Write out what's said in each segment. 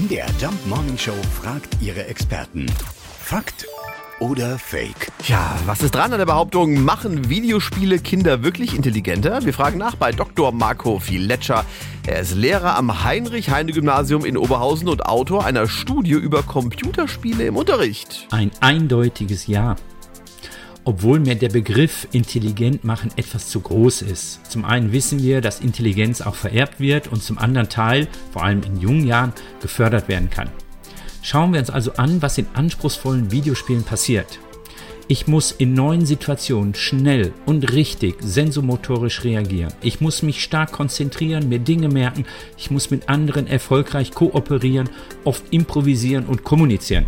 MDR Jump Morning Show fragt ihre Experten. Fakt oder Fake? Ja, was ist dran an der Behauptung, machen Videospiele Kinder wirklich intelligenter? Wir fragen nach bei Dr. Marco Filetscher. Er ist Lehrer am Heinrich-Heine-Gymnasium in Oberhausen und Autor einer Studie über Computerspiele im Unterricht. Ein eindeutiges Ja. Obwohl mir der Begriff intelligent machen etwas zu groß ist. Zum einen wissen wir, dass Intelligenz auch vererbt wird und zum anderen Teil, vor allem in jungen Jahren, gefördert werden kann. Schauen wir uns also an, was in anspruchsvollen Videospielen passiert. Ich muss in neuen Situationen schnell und richtig sensomotorisch reagieren. Ich muss mich stark konzentrieren, mir Dinge merken. Ich muss mit anderen erfolgreich kooperieren, oft improvisieren und kommunizieren.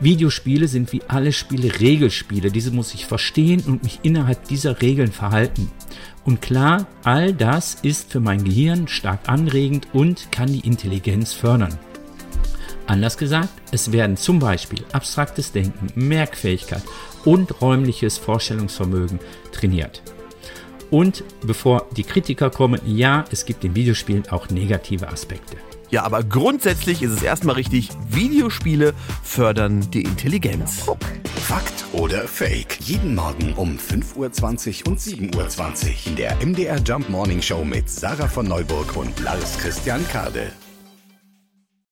Videospiele sind wie alle Spiele Regelspiele. Diese muss ich verstehen und mich innerhalb dieser Regeln verhalten. Und klar, all das ist für mein Gehirn stark anregend und kann die Intelligenz fördern. Anders gesagt, es werden zum Beispiel abstraktes Denken, Merkfähigkeit und räumliches Vorstellungsvermögen trainiert. Und bevor die Kritiker kommen, ja, es gibt in Videospielen auch negative Aspekte. Ja, aber grundsätzlich ist es erstmal richtig, Videospiele fördern die Intelligenz. Fakt oder Fake? Jeden Morgen um 5.20 Uhr und 7.20 Uhr in der MDR Jump Morning Show mit Sarah von Neuburg und Lars Christian Kade.